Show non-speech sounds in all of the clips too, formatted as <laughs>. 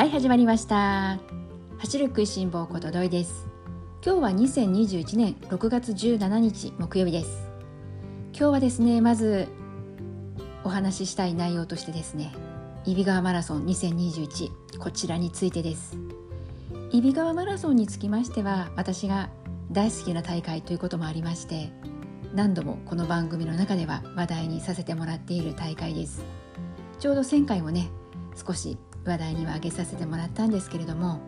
はい始まりました。走る食いしん坊ことどいです。今日は2021年6月17日木曜日です。今日はですねまずお話ししたい内容としてですね揖斐川マラソン2021こちらについてです。揖斐川マラソンにつきましては私が大好きな大会ということもありまして何度もこの番組の中では話題にさせてもらっている大会です。ちょうど前回もね少し話題には挙げさせてもらったんですけれども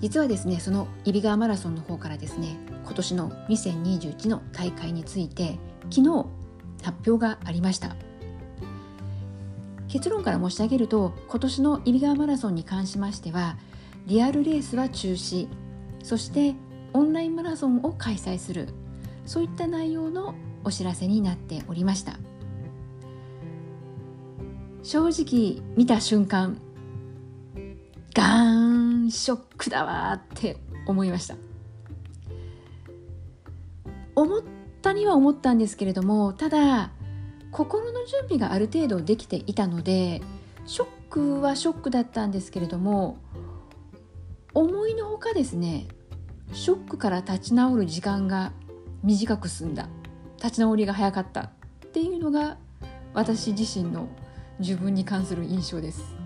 実はですねその揖斐川マラソンの方からですね今年の2021の大会について昨日発表がありました。結論から申し上げると今年の揖斐川マラソンに関しましてはリアルレースは中止そしてオンラインマラソンを開催するそういった内容のお知らせになっておりました。正直見た瞬間ガーンショックだわって思いました。思ったには思ったんですけれどもただ心の準備がある程度できていたのでショックはショックだったんですけれども思いのほかですねショックから立ち直る時間が短く済んだ。立ち直りが早かったっていうのが私自身の自分に関する印象です。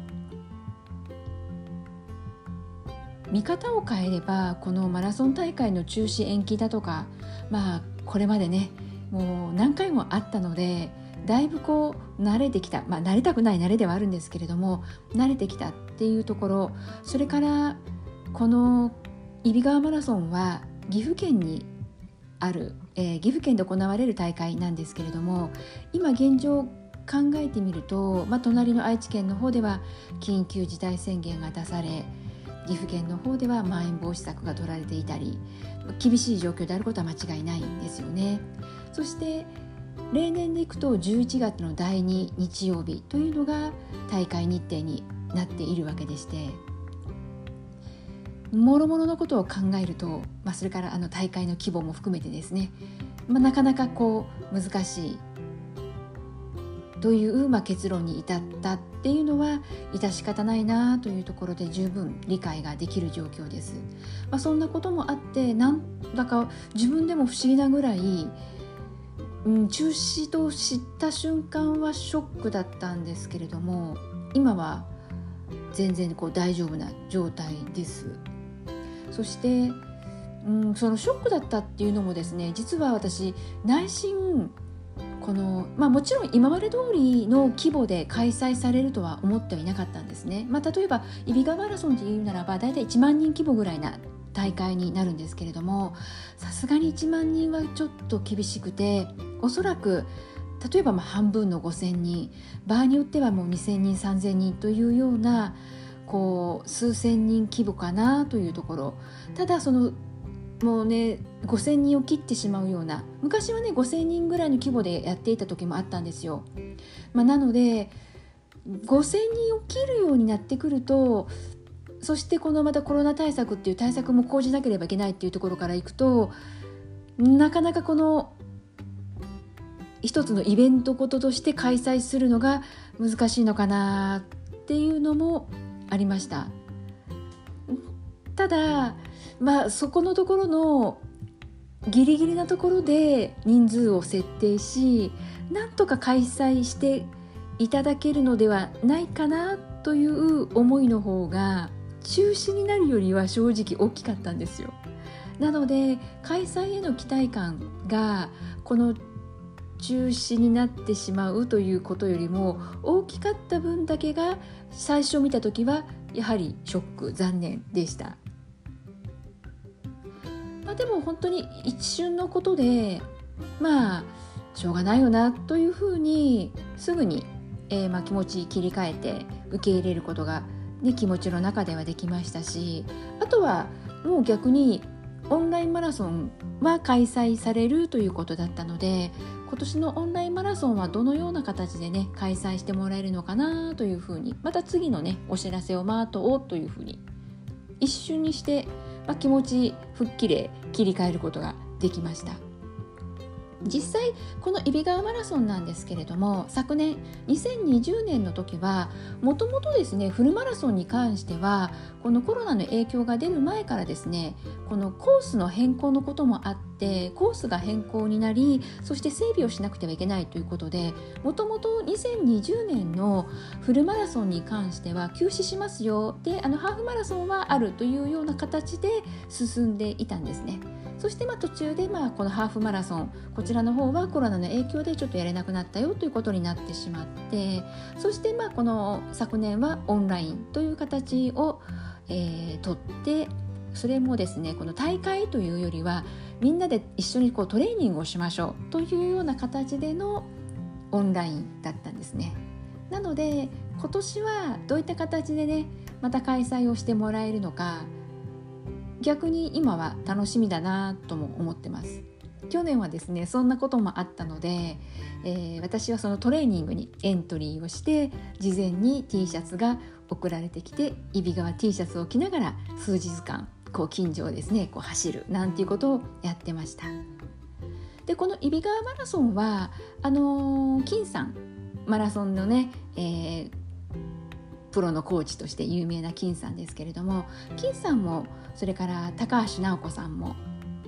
見方を変えればこのマラソン大会の中止延期だとかまあこれまでねもう何回もあったのでだいぶこう慣れてきたまあ慣れたくない慣れではあるんですけれども慣れてきたっていうところそれからこの揖斐川マラソンは岐阜県にある、えー、岐阜県で行われる大会なんですけれども今現状考えてみると、まあ、隣の愛知県の方では緊急事態宣言が出され岐阜県の方ではまん延防止策が取られていたり厳しい状況であることは間違いないんですよね。そして例年でいくと11月の第2日曜日というのが大会日程になっているわけでしてもろもろのことを考えると、まあ、それからあの大会の規模も含めてですね、まあ、なかなかこう難しいという、まあ、結論に至ったっていうのは致し方ないなというところで十分理解ができる状況です。まあ、そんなこともあってなんだか自分でも不思議なぐらい、うん、中止と知った瞬間はショックだったんですけれども今は全然こう大丈夫な状態です。そしてうん、そのショックだったっていうのもですね実は私内心この、まあ、もちろん今まで通りの規模で開催されるとは思ってはいなかったんですね、まあ、例えば揖斐川マラソンでいうならば大体1万人規模ぐらいな大会になるんですけれどもさすがに1万人はちょっと厳しくておそらく例えばまあ半分の5,000人場合によってはもう2,000人3,000人というようなこう数千人規模かなというところ。ただそのもうね5,000人を切ってしまうような昔はね5,000人ぐらいの規模でやっていた時もあったんですよ。まあ、なので5,000人を切るようになってくるとそしてこのまたコロナ対策っていう対策も講じなければいけないっていうところからいくとなかなかこの一つのイベントこととして開催するのが難しいのかなっていうのもありました。ただまあそこのところのギリギリなところで人数を設定しなんとか開催していただけるのではないかなという思いの方が中止になるよりは正直大きかったんですよ。なので開催への期待感がこの中止になってしまうということよりも大きかった分だけが最初見た時はやはりショック残念でした。でも本当に一瞬のことでまあしょうがないよなというふうにすぐに、えー、まあ気持ち切り替えて受け入れることが、ね、気持ちの中ではできましたしあとはもう逆にオンラインマラソンは開催されるということだったので今年のオンラインマラソンはどのような形でね開催してもらえるのかなというふうにまた次のねお知らせを待とうというふうに一瞬にしてまあ、気持ち吹っ切れ切り替えることができました。実際この揖斐川マラソンなんですけれども昨年2020年の時はもともとですねフルマラソンに関してはこのコロナの影響が出る前からですねこのコースの変更のこともあってコースが変更になりそして整備をしなくてはいけないということでもともと2020年のフルマラソンに関しては休止しますよであのハーフマラソンはあるというような形で進んでいたんですね。そしてまあ途中でまあこのハーフマラソンこちらの方はコロナの影響でちょっとやれなくなったよということになってしまってそしてまあこの昨年はオンラインという形を、えー、取ってそれもですねこの大会というよりはみんなで一緒にこうトレーニングをしましょうというような形でのオンラインだったんですね。なので今年はどういった形でねまた開催をしてもらえるのか逆に今は楽しみだなとも思ってます去年はですねそんなこともあったので、えー、私はそのトレーニングにエントリーをして事前に T シャツが送られてきて揖斐川 T シャツを着ながら数日間こう近所をですねこう走るなんていうことをやってました。でこの揖斐川マラソンはあのー、金さんマラソンのね、えー、プロのコーチとして有名な金さんですけれども金さんもそれから高橋尚子さんも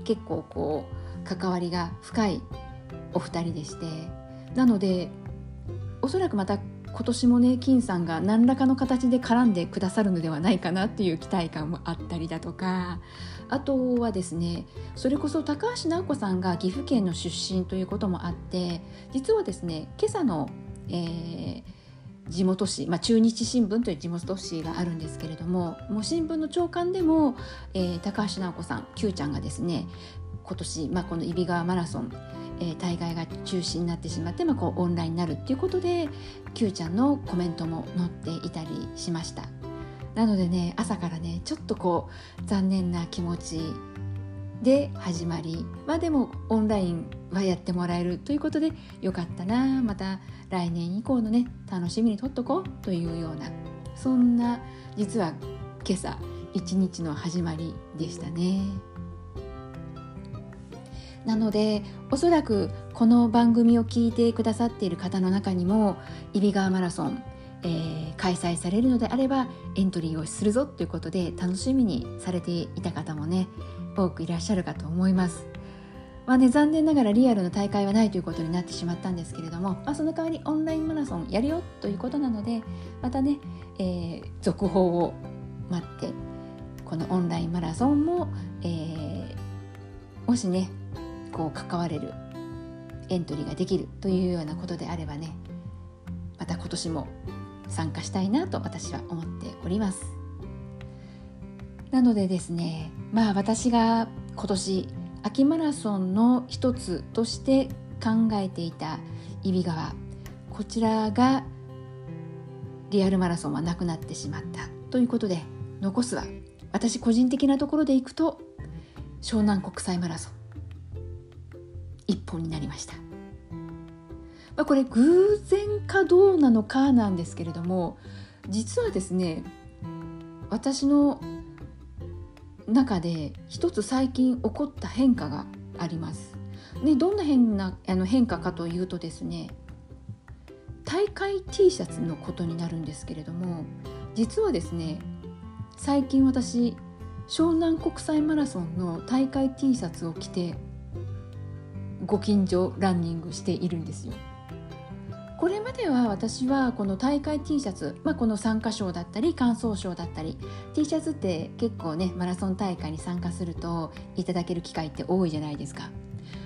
結構こう関わりが深いお二人でしてなのでおそらくまた今年もね金さんが何らかの形で絡んでくださるのではないかなっていう期待感もあったりだとか。あとはですねそれこそ高橋尚子さんが岐阜県の出身ということもあって実はですね今朝の、えー地元紙、まあ、中日新聞という地元紙があるんですけれどももう新聞の朝刊でも、えー、高橋尚子さん Q ちゃんがですね今年、まあ、この揖斐川マラソン、えー、大会が中止になってしまって、まあ、こうオンラインになるっていうことで Q ちゃんのコメントも載っていたりしましたなのでね朝からねちょっとこう残念な気持ちで始まりまあでもオンラインはやってもらえるということでよかったなまた来年以降のね楽しみにとっとこうというようなそんな実は今朝一日の始まりでしたね。なのでおそらくこの番組を聞いてくださっている方の中にも揖斐川マラソン、えー、開催されるのであればエントリーをするぞということで楽しみにされていた方もね多くいらっしゃるかと思います。まあね、残念ながらリアルの大会はないということになってしまったんですけれども、まあ、その代わりオンラインマラソンやるよということなのでまたね、えー、続報を待ってこのオンラインマラソンも、えー、もしねこう関われるエントリーができるというようなことであればねまた今年も参加したいなと私は思っております。なのでですねまあ私が今年秋マラソンの一つとして考えていた揖斐川こちらがリアルマラソンはなくなってしまったということで残すは私個人的なところでいくと湘南国際マラソン一本になりました、まあ、これ偶然かどうなのかなんですけれども実はですね私の中で一つ最近起こった変化があります。ね、どんな変なあの変化かというとですね大会 T シャツのことになるんですけれども実はですね最近私湘南国際マラソンの大会 T シャツを着てご近所ランニングしているんですよ。これまでは私はこの大会 T シャツ、まあ、この参加賞だったり感想賞だったり T シャツって結構ねマラソン大会に参加するといただける機会って多いじゃないですか。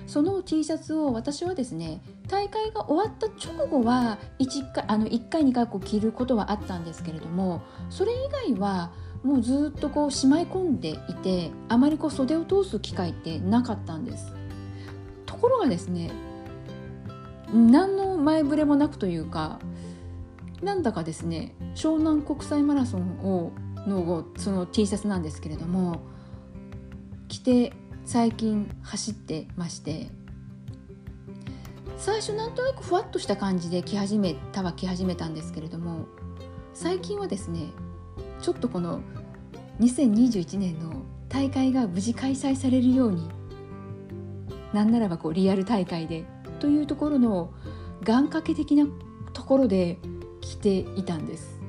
その T シャツを私はですね大会が終わった直後は 1, 回あの1回2回こう着ることはあったんですけれどもそれ以外はもうずっとこうしまい込んでいてあまりこう袖を通す機会ってなかったんです。ところがですね何の前触れもなくというかなんだかですね湘南国際マラソンをのその T シャツなんですけれども着て最近走ってまして最初なんとなくふわっとした感じで着始めたは着始めたんですけれども最近はですねちょっとこの2021年の大会が無事開催されるようになんならばこうリアル大会でというところの願掛け的なところで来ていたんです。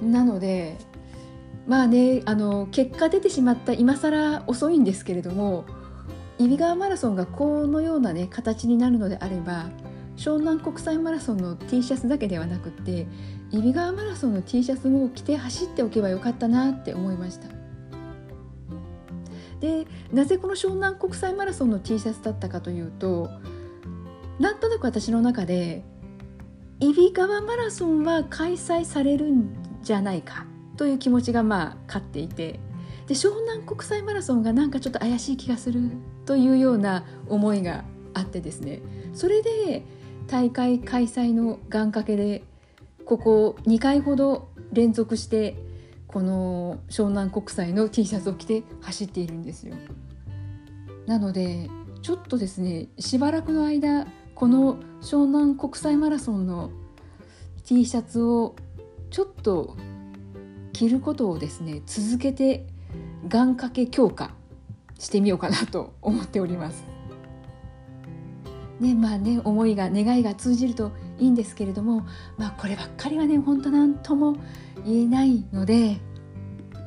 なのでまあねあの結果出てしまった今更遅いんですけれども揖斐川マラソンがこのようなね形になるのであれば湘南国際マラソンの T シャツだけではなくって揖斐川マラソンの T シャツも着て走っておけばよかったなって思いましたでなぜこの湘南国際マラソンの T シャツだったかというとなんとなく私の中で揖斐川マラソンは開催されるんじゃないかという気持ちがまあ勝っていてで湘南国際マラソンがなんかちょっと怪しい気がするというような思いがあってですねそれで大会開催の願掛けでここ2回ほど連続してこの湘南国際の T シャツを着て走っているんですよ。なのでちょっとですねしばらくの間この湘南国際マラソンの T シャツをちょっと着ることをですね続けて願掛け強化してみようかなと思っております。ねまあね思いが願いが通じるといいんですけれどもまあこればっかりはね本当なんとも言えないので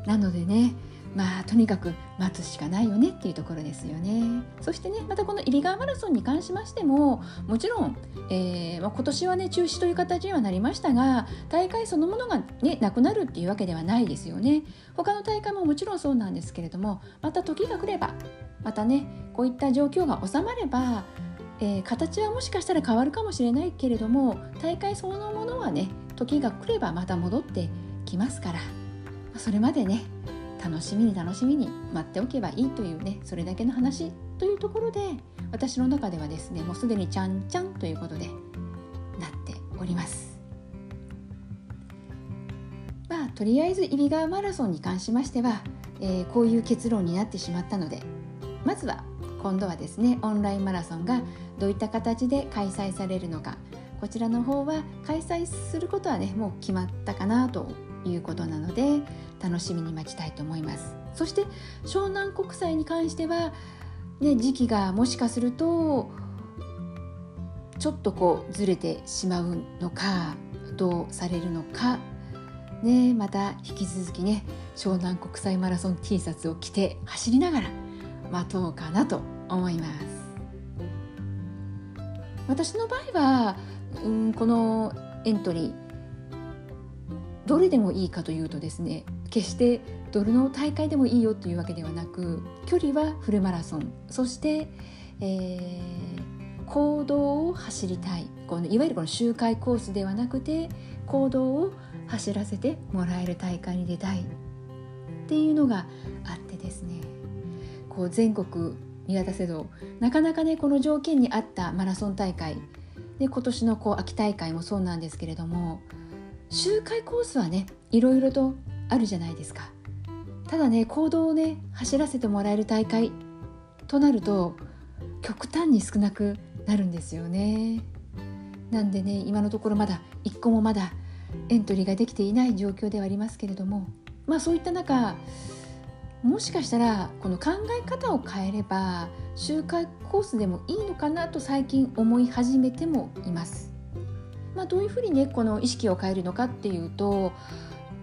なのでねまあとにかく待つしかないよねっていうところですよね。そしてねまたこの揖斐川マラソンに関しましてももちろん、えーまあ、今年はね中止という形にはなりましたが大会そのものがねなくなるっていうわけではないですよね。他の大会ももちろんそうなんですけれどもまた時が来ればまたねこういった状況が収まればえー、形はもしかしたら変わるかもしれないけれども大会そのものはね時が来ればまた戻ってきますからそれまでね楽しみに楽しみに待っておけばいいというねそれだけの話というところで私の中ではですねもうすでにちゃんちゃんということでなっております。まあとりあえず揖斐川マラソンに関しましては、えー、こういう結論になってしまったのでまずは今度はですねオンラインマラソンがどういった形で開催されるのか。こちらの方は開催することはねもう決まったかなということなので楽しみに待ちたいと思います。そして湘南国際に関しては、ね、時期がもしかするとちょっとこうずれてしまうのかどうされるのか。ね、また引き続きね湘南国際マラソン T シャツを着て走りながら待とうかなと思います。私の場合は、うん、このエントリーどれでもいいかというとですね決してどれの大会でもいいよというわけではなく距離はフルマラソンそして、えー、行動を走りたい。このいわゆるこの周回コースではなくて行動を走らせてもらえる大会に出たいっていうのがあってですね。こう全国見渡せどなかなかねこの条件に合ったマラソン大会で今年のこう秋大会もそうなんですけれども周回コースはねいろいろとあるじゃないですか。ただね行動をね走らせてもらえる大会となると極端に少なくなるんですよね。なんでね今のところまだ1個もまだエントリーができていない状況ではありますけれどもまあそういった中もしかしたらこの考え方を変えれば周回コースでもいいのかなと最近思い始めてもいます。まあ、どういうふうにねこの意識を変えるのかっていうと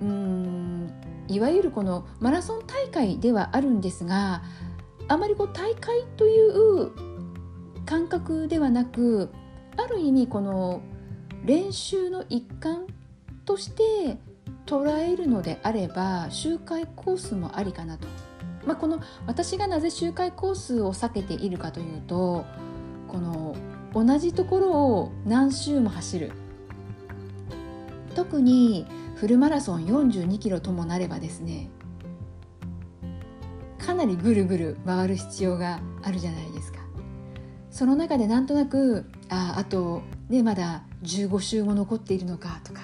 うんいわゆるこのマラソン大会ではあるんですがあまりこう大会という感覚ではなくある意味この練習の一環として捉えるのであれば周回コースもありかなと、まあ、この私がなぜ周回コースを避けているかというとこの同じところを何周も走る。特にフルマラソン42キロともなればですねかなりぐるぐる回る必要があるじゃないですか。その中でなんとなくああとねまだ15周も残っているのかとか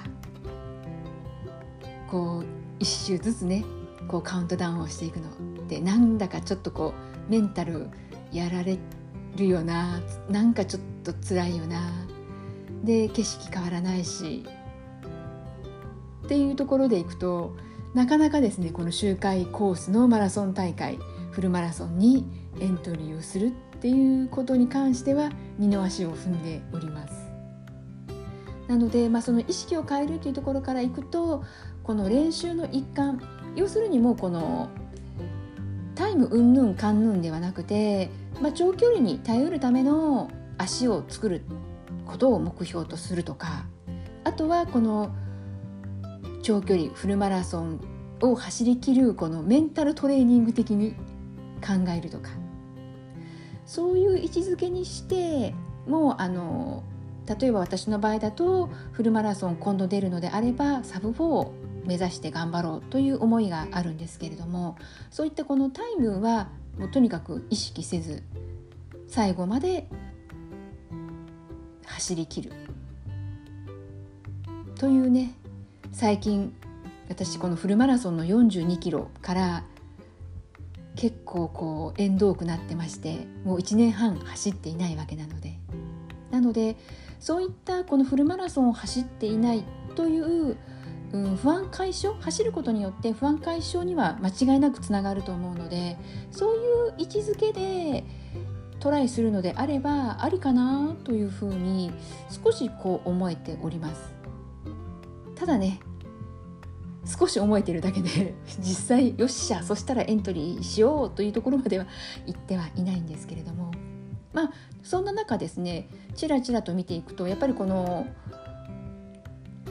こう1周ずつねこうカウントダウンをしていくのでなんだかちょっとこうメンタルやられるよななんかちょっと辛いよなで景色変わらないしっていうところでいくとなかなかですねこの周回コースのマラソン大会フルマラソンにエントリーをするっていうことに関しては二の足を踏んでおります。なので、まあ、その意識を変えるというところからいくとこの練習の一環要するにもうこのタイムうんぬんかんぬんではなくて、まあ、長距離に頼るための足を作ることを目標とするとかあとはこの長距離フルマラソンを走りきるこのメンタルトレーニング的に考えるとかそういう位置づけにしてもうあの例えば私の場合だとフルマラソン今度出るのであればサブ4を目指して頑張ろうという思いがあるんですけれどもそういったこのタイムはもうとにかく意識せず最後まで走りきるというね最近私このフルマラソンの42キロから結構こう縁遠くなってましてもう1年半走っていないわけなので。なのでそういったこのフルマラソンを走っていないという、うん、不安解消？走ることによって不安解消には間違いなくつながると思うのでそういう位置づけでトライするのであればありかなというふうに少しこう思えております。ただね少し思えてるだけで <laughs> 実際よっしゃそしたらエントリーしようというところまでは行ってはいないんですけれどもまあそんな中ですねちらちらと見ていくとやっぱりこの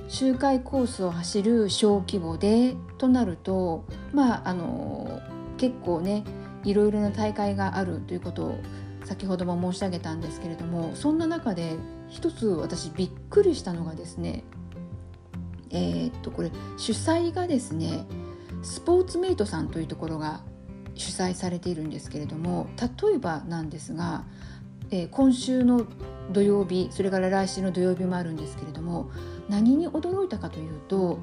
周回コースを走る小規模でとなるとまああの結構ねいろいろな大会があるということを先ほども申し上げたんですけれどもそんな中で一つ私びっくりしたのがですねえー、っとこれ主催がですねスポーツメイトさんというところが主催されているんですけれども例えばなんですがえー、今週の土曜日それから来週の土曜日もあるんですけれども何に驚いたかというと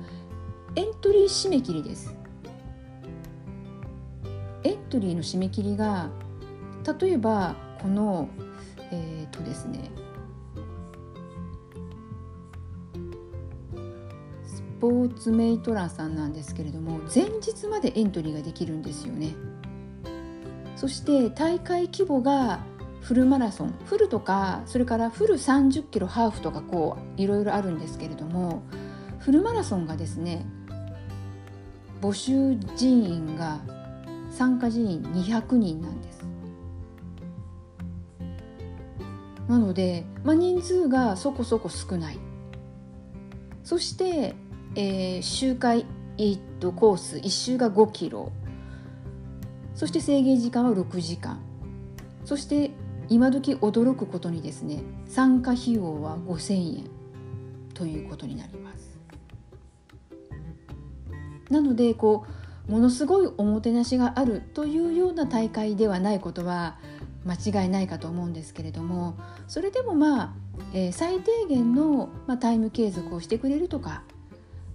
エントリー締め切りです。エントリーの締め切りが例えばこのえっ、ー、とですねスポーツメイトランさんなんですけれども前日までエントリーができるんですよね。そして大会規模がフルマラソン。フルとかそれからフル30キロハーフとかこういろいろあるんですけれどもフルマラソンがですね募集人員が参加人員200人なんです。なので、まあ、人数がそこそこ少ない。そして、えー、周回、えー、っとコース1周が5キロ。そして制限時間は6時間。そして今時驚くことにですね参加費用は5,000円ということになります。なのでこうものすごいおもてなしがあるというような大会ではないことは間違いないかと思うんですけれどもそれでもまあ、えー、最低限の、まあ、タイム継続をしてくれるとか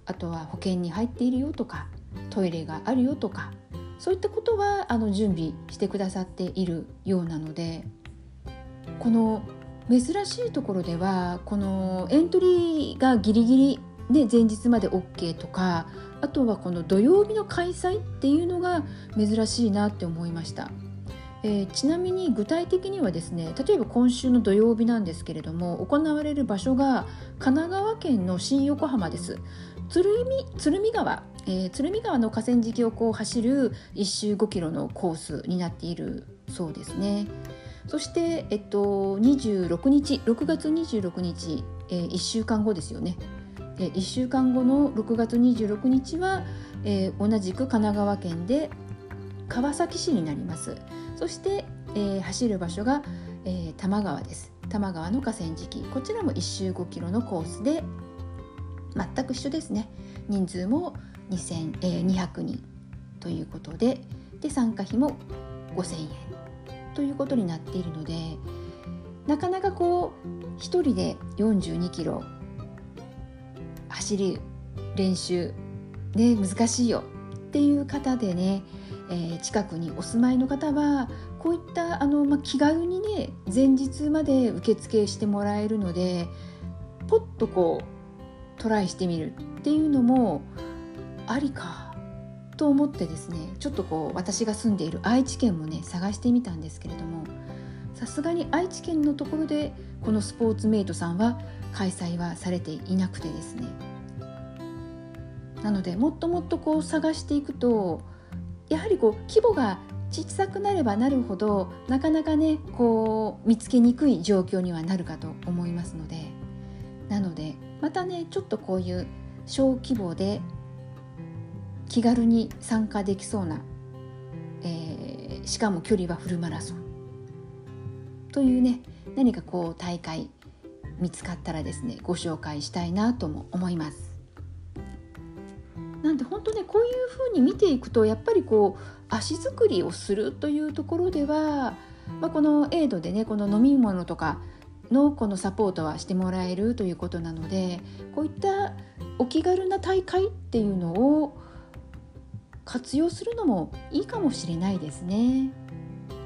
あとは保険に入っているよとかトイレがあるよとかそういったことはあの準備してくださっているようなのでこの珍しいところではこのエントリーがギリギリで前日まで OK とかあとはこの土曜日の開催っていうのが珍しいなって思いました、えー、ちなみに具体的にはですね例えば今週の土曜日なんですけれども行われる場所が神奈川県の新横浜です鶴見鶴見川、えー、鶴見川の河川敷をこう走る1周5キロのコースになっているそうですね。そして、えっと、26日6月26日、えー、1週間後ですよね。で1週間後の6月26日は、えー、同じく神奈川県で川崎市になります。そして、えー、走る場所が、えー、多摩川です。多摩川の河川敷。こちらも1周5キロのコースで全く一緒ですね。人数も2000、えー、200人ということでで参加費も5000円。ということになっているのでなかなかこう1人で42キロ走り練習ね難しいよっていう方でね、えー、近くにお住まいの方はこういったあの、まあ、気軽にね前日まで受付してもらえるのでポッとこうトライしてみるっていうのもありかと思ってですねちょっとこう私が住んでいる愛知県もね探してみたんですけれどもさすがに愛知県のところでこのスポーツメイトさんは開催はされていなくてですね。なのでもっともっとこう探していくとやはりこう規模が小さくなればなるほどなかなかねこう見つけにくい状況にはなるかと思いますので。なのでまたねちょっとこういう小規模で気軽に参加できそうな、えー、しかも距離はフルマラソンというね何かこう大会見つかったらですねご紹介したいなとも思います。なんで本当ねこういうふうに見ていくとやっぱりこう足作りをするというところでは、まあ、このエイドでねこの飲み物とかのこのサポートはしてもらえるということなのでこういったお気軽な大会っていうのを活用するのもいいかもしれないですね。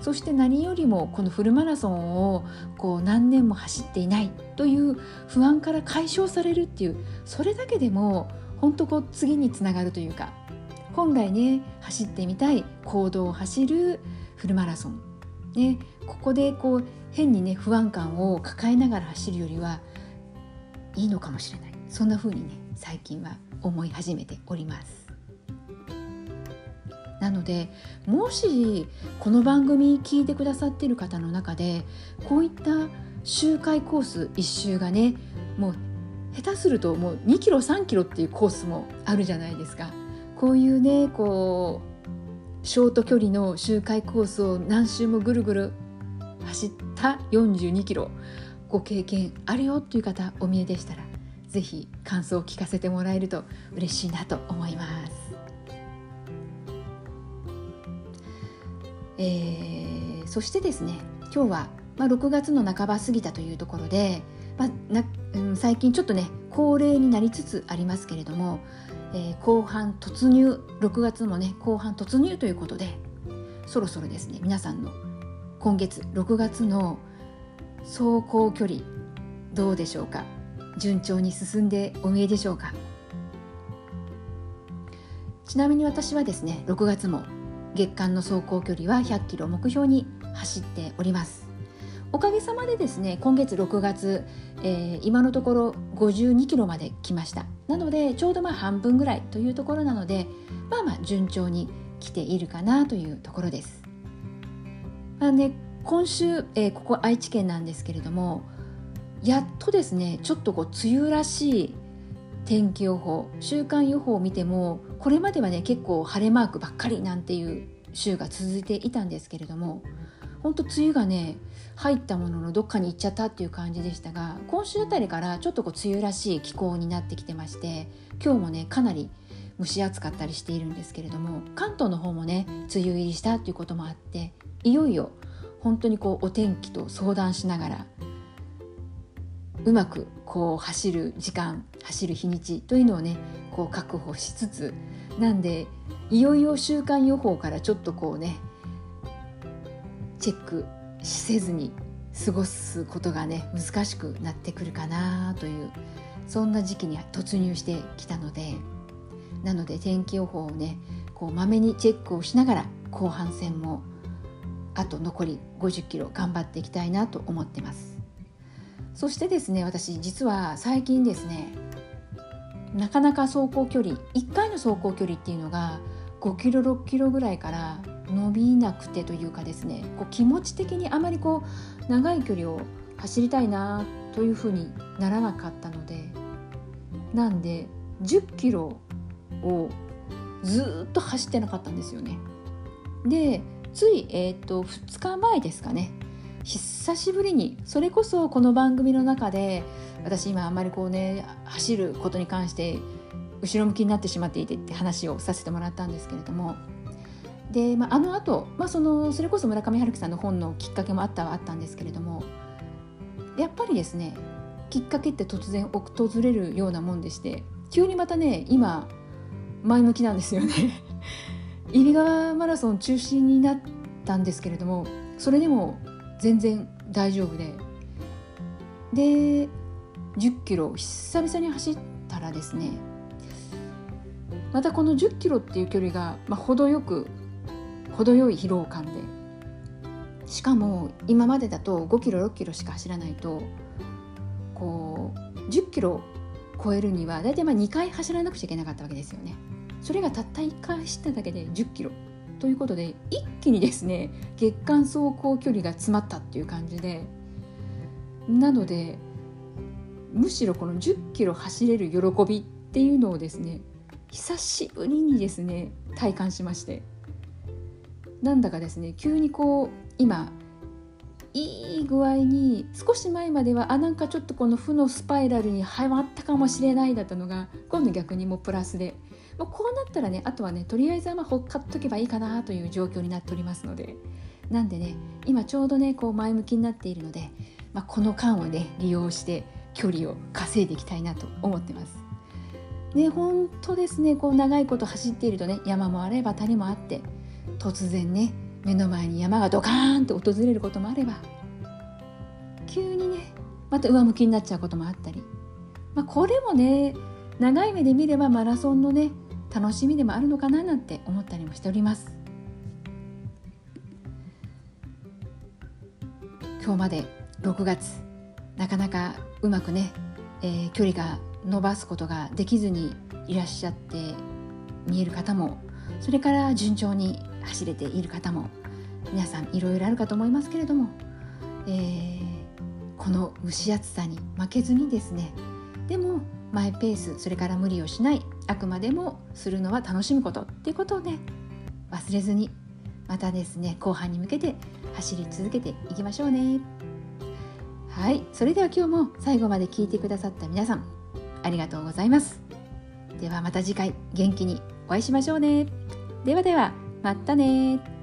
そして何よりもこのフルマラソンをこう何年も走っていないという不安から解消されるっていうそれだけでも本当こう次につながるというか本来ね走ってみたい行動を走るフルマラソン、ね、ここでこう変にね不安感を抱えながら走るよりはいいのかもしれないそんな風にね最近は思い始めております。なのでもしこの番組聞いてくださってる方の中でこういった周回コース1周がねもう下手するともう2キロ3キロっていうコースもあるじゃないですか。こういうねこうショート距離の周回コースを何周もぐるぐる走った42キロご経験あるよという方お見えでしたら是非感想を聞かせてもらえると嬉しいなと思います。えー、そしてですね今日は、まあ、6月の半ば過ぎたというところで、まあなうん、最近ちょっとね恒例になりつつありますけれどもえー、後半突入6月もね後半突入ということでそろそろですね皆さんの今月6月の走行距離どうでしょうか？順調に進んでお見えでしょうか？ちなみに私はですね6月も月間の走行距離は100キロ目標に走っておりますおかげさまでですね今月6月、えー、今のところ52キロまで来ましたなのでちょうどまあ半分ぐらいというところなのでまあまあ順調に来ているかなというところです。まあね、今週、えー、ここ愛知県なんですけれどもやっとですねちょっとこう梅雨らしい天気予報週間予報を見てもこれまではね結構晴れマークばっかりなんていう週が続いていたんですけれども本当梅雨がね入ったもののどっかに行っちゃったっていう感じでしたが今週あたりからちょっとこう梅雨らしい気候になってきてまして今日もねかなり蒸し暑かったりしているんですけれども関東の方もね梅雨入りしたっていうこともあっていよいよ本当にこうお天気と相談しながらうまくこう走る時間走る日にちというのをねこう確保しつつなんでいよいよ週間予報からちょっとこうねチェックせずに過ごすことがね難しくなってくるかなというそんな時期に突入してきたのでなので天気予報をねこうまめにチェックをしながら後半戦もあと残り50キロ頑張っていきたいなと思ってます。そしてですね私実は最近ですねなかなか走行距離1回の走行距離っていうのが5キロ6キロぐらいから伸びなくてというかですねこう気持ち的にあまりこう長い距離を走りたいなというふうにならなかったのでなんで10キロをずっと走ってなかったんですよね。でつい、えーと、と2日前ですかね久しぶりにそれこそこの番組の中で私今あんまりこうね走ることに関して後ろ向きになってしまっていてって話をさせてもらったんですけれどもで、まあ、あの後、まあそのそれこそ村上春樹さんの本のきっかけもあったはあったんですけれどもやっぱりですねきっかけって突然訪れるようなもんでして急にまたね今前向きなんですよね。<laughs> 揖斐川マラソン中止になったんですけれどもそれでも全然大丈夫でで10キロ久々に走ったらですねまたこの1 0キロっていう距離が、まあ、程よく程よい疲労感でしかも今までだと5キロ6キロしか走らないとこう10キロ超えるには大体まあ2回走らなくちゃいけなかったわけですよね。それがたった1回走っただけで10キロということで一気にですね月間走行距離が詰まったっていう感じでなのでむしろこの10キロ走れる喜びっていうのをですね久しぶりにですね体感しましてなんだかですね急にこう今いい具合に少し前まではあなんかちょっとこの負のスパイラルにはまったかもしれないだったのが今度逆にもプラスでもうこうなったらねあとはねとりあえずはまあほっかっとけばいいかなという状況になっておりますのでなんでね今ちょうどねこう前向きになっているので、まあ、この間をね利用して距離を稼いでいきたいなと思ってます。ね本当ですねこう長いこと走っているとね山もあれば谷もあって突然ね目の前に山がドカーンと訪れることもあれば急にねまた上向きになっちゃうこともあったり、まあ、これもね長い目で見ればマラソンのね楽しみでもあるのかななんて思ったりもしております。今日まで6月なかなかうまくね、えー、距離が伸ばすことができずにいらっしゃって見える方もそれから順調に走れている方も皆さんいろいろあるかと思いますけれども、えー、この蒸し暑さに負けずにですねでもマイペースそれから無理をしないあくまでもするのは楽しむことっていうことをね忘れずにまたですね後半に向けて走り続けていきましょうね。はい。それでは今日も最後まで聞いてくださった皆さんありがとうございます。ではまた次回元気にお会いしましょうね。ではではまたね